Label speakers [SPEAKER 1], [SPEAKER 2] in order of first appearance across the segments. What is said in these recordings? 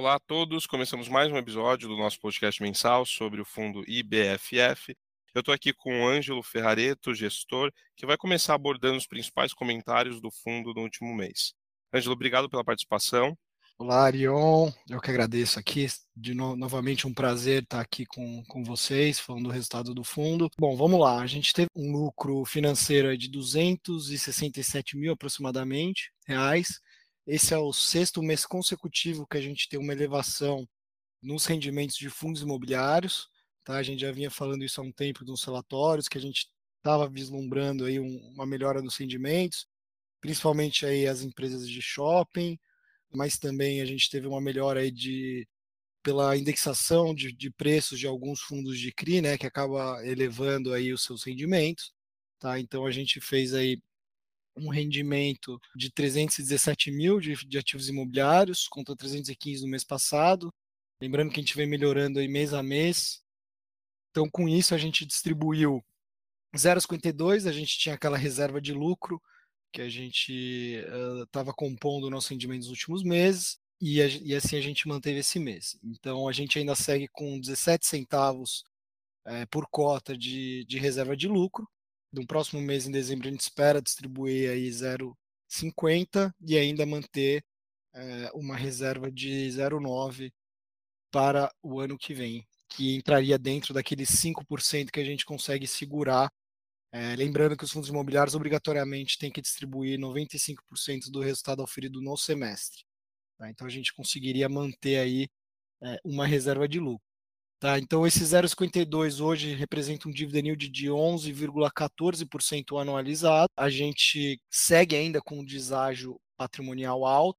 [SPEAKER 1] Olá a todos, começamos mais um episódio do nosso podcast mensal sobre o fundo IBFF. Eu estou aqui com o Ângelo Ferrareto, gestor, que vai começar abordando os principais comentários do fundo no último mês. Ângelo, obrigado pela participação.
[SPEAKER 2] Olá, Arion. Eu que agradeço aqui. De no, novamente um prazer estar aqui com, com vocês, falando do resultado do fundo. Bom, vamos lá. A gente teve um lucro financeiro de 267 mil aproximadamente reais esse é o sexto mês consecutivo que a gente tem uma elevação nos rendimentos de fundos imobiliários. Tá? A gente já vinha falando isso há um tempo nos relatórios, que a gente estava vislumbrando aí um, uma melhora nos rendimentos, principalmente aí as empresas de shopping, mas também a gente teve uma melhora aí de pela indexação de, de preços de alguns fundos de CRI, né, que acaba elevando aí os seus rendimentos, tá? Então a gente fez aí um rendimento de 317 mil de, de ativos imobiliários, contra 315 no mês passado. Lembrando que a gente vem melhorando aí mês a mês. Então, com isso, a gente distribuiu 0,52, a gente tinha aquela reserva de lucro que a gente estava uh, compondo o nosso rendimento nos últimos meses, e, a, e, assim a gente manteve esse mês. Então, a gente ainda segue com 17 centavos é, por cota de, de reserva de lucro, no próximo mês, em dezembro, a gente espera distribuir aí 0,50 e ainda manter é, uma reserva de 0,9 para o ano que vem, que entraria dentro daqueles 5% que a gente consegue segurar. É, lembrando que os fundos imobiliários obrigatoriamente têm que distribuir 95% do resultado auferido no semestre. Tá? Então a gente conseguiria manter aí é, uma reserva de lucro. Tá, então esse 0,52 hoje representa um dividend yield de 11,14% anualizado. A gente segue ainda com um deságio patrimonial alto,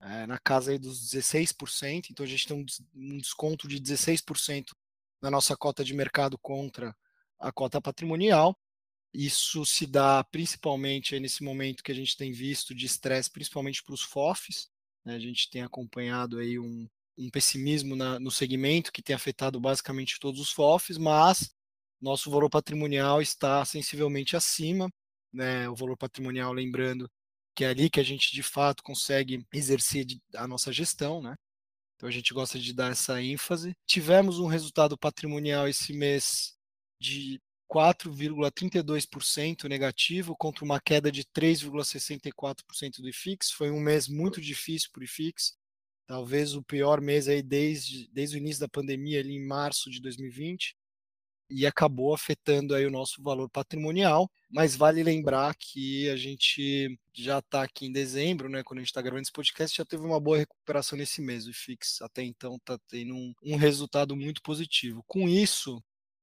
[SPEAKER 2] é, na casa aí dos 16%, então a gente tem um desconto de 16% na nossa cota de mercado contra a cota patrimonial. Isso se dá principalmente nesse momento que a gente tem visto de estresse, principalmente para os FOFs. Né? A gente tem acompanhado aí um, um pessimismo na, no segmento que tem afetado basicamente todos os FOFs, mas nosso valor patrimonial está sensivelmente acima, né? O valor patrimonial, lembrando que é ali que a gente de fato consegue exercer a nossa gestão, né? Então a gente gosta de dar essa ênfase. Tivemos um resultado patrimonial esse mês de 4,32% negativo contra uma queda de 3,64% do IFIX. Foi um mês muito difícil para o IFIX talvez o pior mês aí desde, desde o início da pandemia, ali em março de 2020, e acabou afetando aí o nosso valor patrimonial, mas vale lembrar que a gente já está aqui em dezembro, né, quando a gente está gravando esse podcast, já teve uma boa recuperação nesse mês, o IFIX até então está tendo um, um resultado muito positivo. Com isso,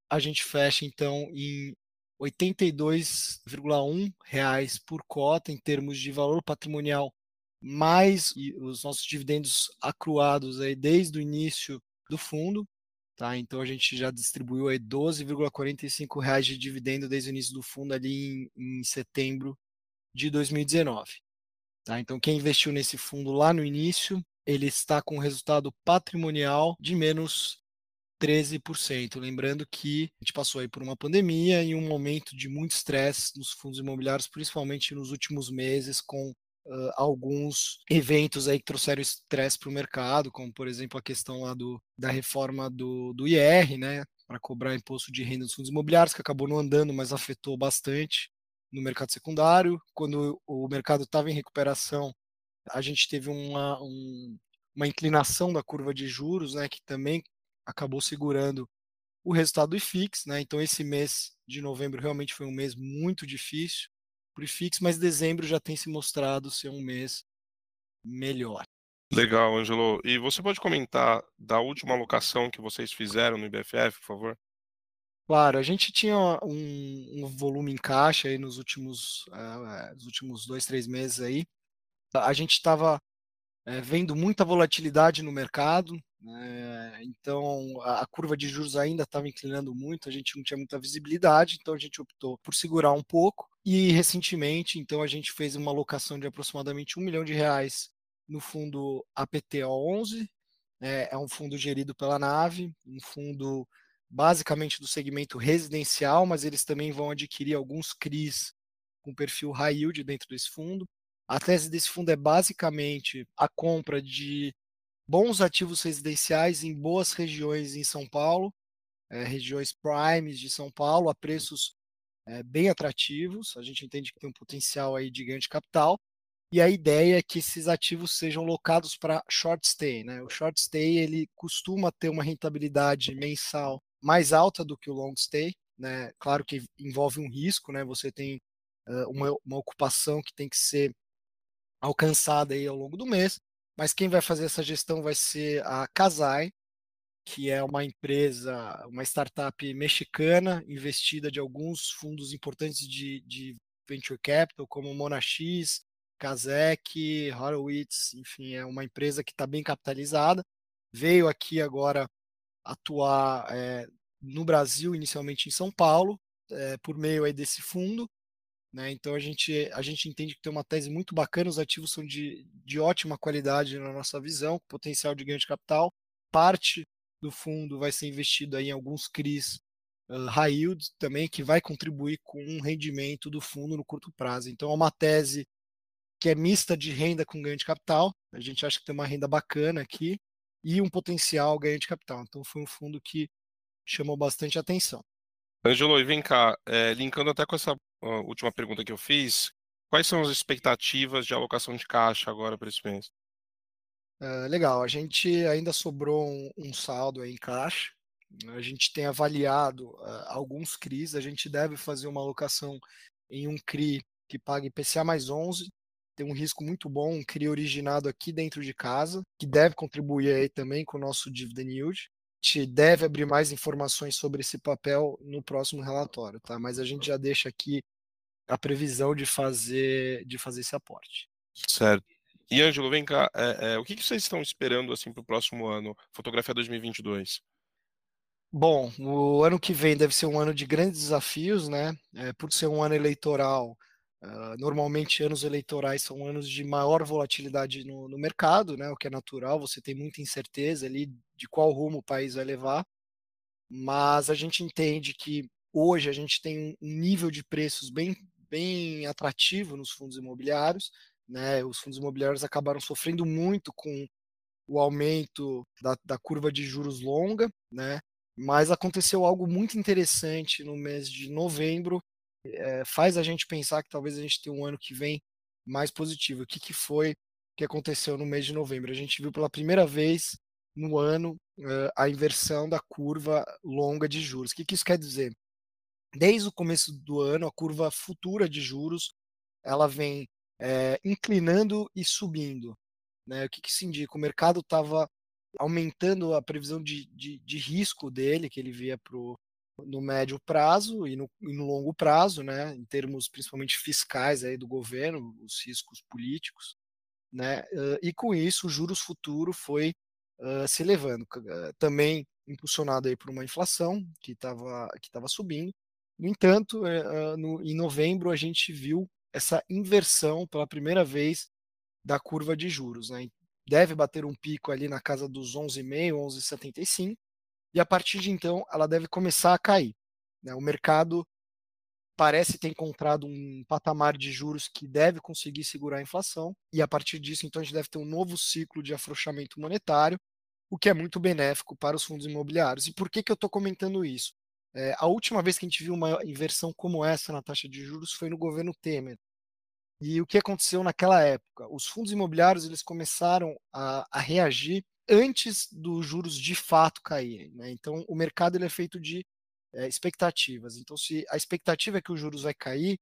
[SPEAKER 2] a gente fecha então em 82,1 reais por cota em termos de valor patrimonial mais os nossos dividendos acruados aí desde o início do fundo, tá? Então a gente já distribuiu aí 12,45 reais de dividendo desde o início do fundo ali em, em setembro de 2019, tá? Então quem investiu nesse fundo lá no início, ele está com resultado patrimonial de menos 13%. Lembrando que a gente passou aí por uma pandemia e um momento de muito estresse nos fundos imobiliários, principalmente nos últimos meses, com uh, alguns eventos aí que trouxeram estresse para o mercado, como por exemplo a questão lá do, da reforma do, do IR, né, para cobrar imposto de renda dos fundos imobiliários, que acabou não andando, mas afetou bastante no mercado secundário. Quando o mercado estava em recuperação, a gente teve uma, um, uma inclinação da curva de juros, né, que também acabou segurando o resultado do IFIX, né? Então esse mês de novembro realmente foi um mês muito difícil para o IFIX, mas dezembro já tem se mostrado ser um mês melhor.
[SPEAKER 1] Legal, Angelo. E você pode comentar da última alocação que vocês fizeram no IBFF, por favor?
[SPEAKER 2] Claro, a gente tinha um, um volume em caixa aí nos últimos, uh, nos últimos dois, três meses aí. A gente estava é, vendo muita volatilidade no mercado, né? então a, a, curva de juros ainda estava inclinando muito, a gente não tinha muita visibilidade, então a gente optou por segurar um pouco e recentemente, então a gente fez uma alocação de aproximadamente um milhão de reais no fundo APTO11, é, é um fundo gerido pela Nave, um fundo basicamente do segmento residencial, mas eles também vão adquirir alguns CRIs com perfil high yield dentro desse fundo. A tese desse fundo é basicamente a compra de bons ativos residenciais em boas regiões em São Paulo, é, regiões primes de São Paulo, a preços é, bem atrativos. A gente entende que tem um potencial aí de ganho de capital. E a ideia é que esses ativos sejam locados para short stay. Né? O short stay ele costuma ter uma rentabilidade mensal mais alta do que o long stay. Né? Claro que envolve um risco, né? você tem uh, uma, uma ocupação que tem que ser alcançada aí ao longo do mês, mas quem vai fazer essa gestão vai ser a Casai, que é uma empresa, uma startup mexicana, investida de alguns fundos importantes de, de venture capital, como Monax, Kazek, Horowitz, enfim, é uma empresa que está bem capitalizada. Veio aqui agora atuar é, no Brasil, inicialmente em São Paulo, é, por meio aí desse fundo. Né? Então a gente, a gente entende que tem uma tese muito bacana, os ativos são de, de ótima qualidade na nossa visão, potencial de ganho de capital. Parte do fundo vai ser investido aí em alguns CRIs uh, high yield também, que vai contribuir com o rendimento do fundo no curto prazo. Então é uma tese que é mista de renda com ganho de capital. A gente acha que tem uma renda bacana aqui e um potencial ganho de capital. Então foi um fundo que chamou bastante atenção.
[SPEAKER 1] Angelo, e vem cá, é, linkando até com essa última pergunta que eu fiz, quais são as expectativas de alocação de caixa agora para esse mês?
[SPEAKER 2] Uh, legal, a gente ainda sobrou um, um, saldo em caixa, a gente tem avaliado uh, alguns CRIs, a gente deve fazer uma alocação em um CRI que paga IPCA mais 11, tem um risco muito bom, um CRI originado aqui dentro de casa, que deve contribuir aí também com o nosso dividend yield gente deve abrir mais informações sobre esse papel no próximo relatório, tá? Mas a gente já deixa aqui a previsão de fazer de fazer esse aporte.
[SPEAKER 1] Certo. E Ângelo, vem cá, é, é, o que, que, vocês estão esperando assim para o próximo ano, fotografia 2022?
[SPEAKER 2] Bom, o ano que vem deve ser um ano de grandes desafios, né? É, por ser um ano eleitoral, Uh, normalmente, anos eleitorais são anos de maior volatilidade no, no, mercado, né, o que é natural, você tem muita incerteza ali de qual rumo o país vai levar, mas a gente entende que hoje a gente tem um nível de preços bem, bem atrativo nos fundos imobiliários, né, os fundos imobiliários acabaram sofrendo muito com o aumento da, da curva de juros longa, né, mas aconteceu algo muito interessante no mês de novembro, é, faz a gente pensar que talvez a gente tenha um ano que vem mais positivo. O que, que foi que aconteceu no mês de novembro? A gente viu pela primeira vez no ano uh, a inversão da curva longa de juros. O que, que isso quer dizer? Desde o começo do ano, a curva futura de juros ela vem é, inclinando e subindo. Né? O que, que isso indica? O mercado estava aumentando a previsão de, de, de, risco dele, que ele via pro, no médio prazo e no, e no, longo prazo, né, em termos principalmente fiscais aí do governo, os riscos políticos, né, e com isso o juros futuro foi uh, se elevando, também impulsionado aí por uma inflação que estava que tava subindo. No entanto, uh, no, em novembro a gente viu essa inversão pela primeira vez da curva de juros, né, deve bater um pico ali na casa dos 11,5, 11,75 e a partir de então ela deve começar a cair. Né? O mercado parece ter encontrado um patamar de juros que deve conseguir segurar a inflação, e a partir disso, então, a gente deve ter um novo ciclo de afrouxamento monetário, o que é muito benéfico para os fundos imobiliários. E por que, que eu estou comentando isso? É, a última vez que a gente viu uma inversão como essa na taxa de juros foi no governo Temer. E o que aconteceu naquela época? Os fundos imobiliários eles começaram a, a reagir antes dos juros de fato caírem. Né? Então, o mercado ele é feito de é, expectativas. Então, se a expectativa é que os juros vai cair,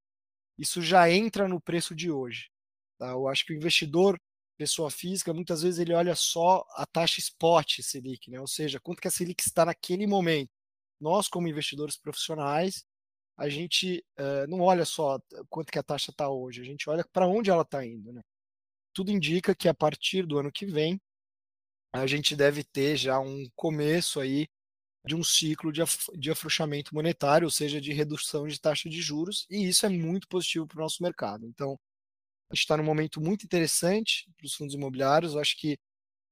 [SPEAKER 2] isso já entra no preço de hoje. Tá? Eu acho que o investidor, pessoa física, muitas vezes ele olha só a taxa spot Selic, né? ou seja, quanto que a Selic está naquele momento. Nós, como investidores profissionais, a gente uh, não olha só quanto que a taxa está hoje, a gente olha para onde ela está indo. Né? Tudo indica que a partir do ano que vem, a gente deve ter já um começo aí de um ciclo de, af de afrouxamento monetário, ou seja, de redução de taxa de juros, e isso é muito positivo para o nosso mercado. Então, a gente está num momento muito interessante para os fundos imobiliários. Eu acho que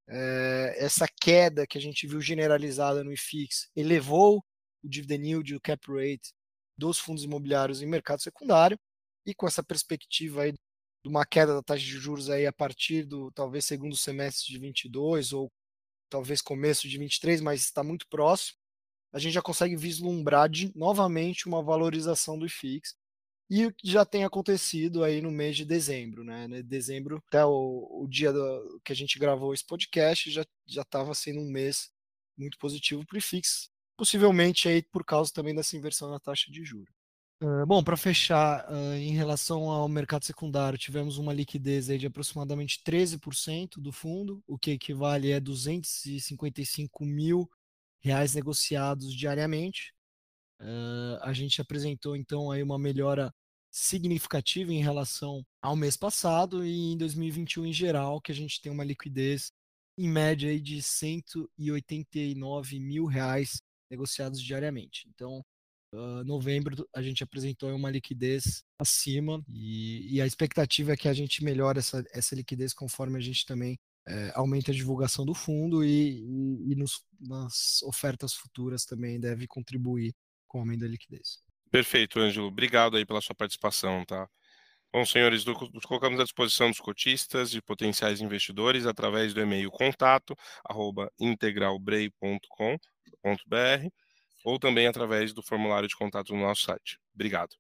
[SPEAKER 2] é, essa queda que a gente viu generalizada no IFIX elevou o dividend yield o cap rate dos fundos imobiliários em mercado secundário, e com essa perspectiva aí de uma queda da taxa de juros aí a partir do talvez segundo semestre de 22 ou talvez começo de 23, mas está muito próximo, a gente já consegue vislumbrar de, novamente uma valorização do IFIX. E o que já tem acontecido aí no mês de dezembro, né? Dezembro, até o, o dia do, que a gente gravou esse podcast, já estava sendo um mês muito positivo para o IFIX, possivelmente aí por causa também dessa inversão na taxa de juros. Uh, bom, para fechar, uh, em relação ao mercado secundário, tivemos uma liquidez aí de aproximadamente 13% do fundo, o que equivale a 255 mil reais negociados diariamente. Uh, a gente apresentou então aí uma melhora significativa em relação ao mês passado e em 2021 em geral, que a gente tem uma liquidez em média aí de 189 mil reais negociados diariamente. Então, uh, novembro a gente apresentou uma liquidez acima e, e, a expectativa é que a gente melhore essa, essa liquidez conforme a gente também é, aumenta a divulgação do fundo e, e, e nos, nas ofertas futuras também deve contribuir com o aumento da liquidez.
[SPEAKER 1] Perfeito, Ângelo. Obrigado aí pela sua participação, tá? Bom, senhores, nos colocamos à disposição dos cotistas e potenciais investidores através do e-mail contato arroba integralbrei.com.br ou também através do formulário de contato no nosso site. Obrigado.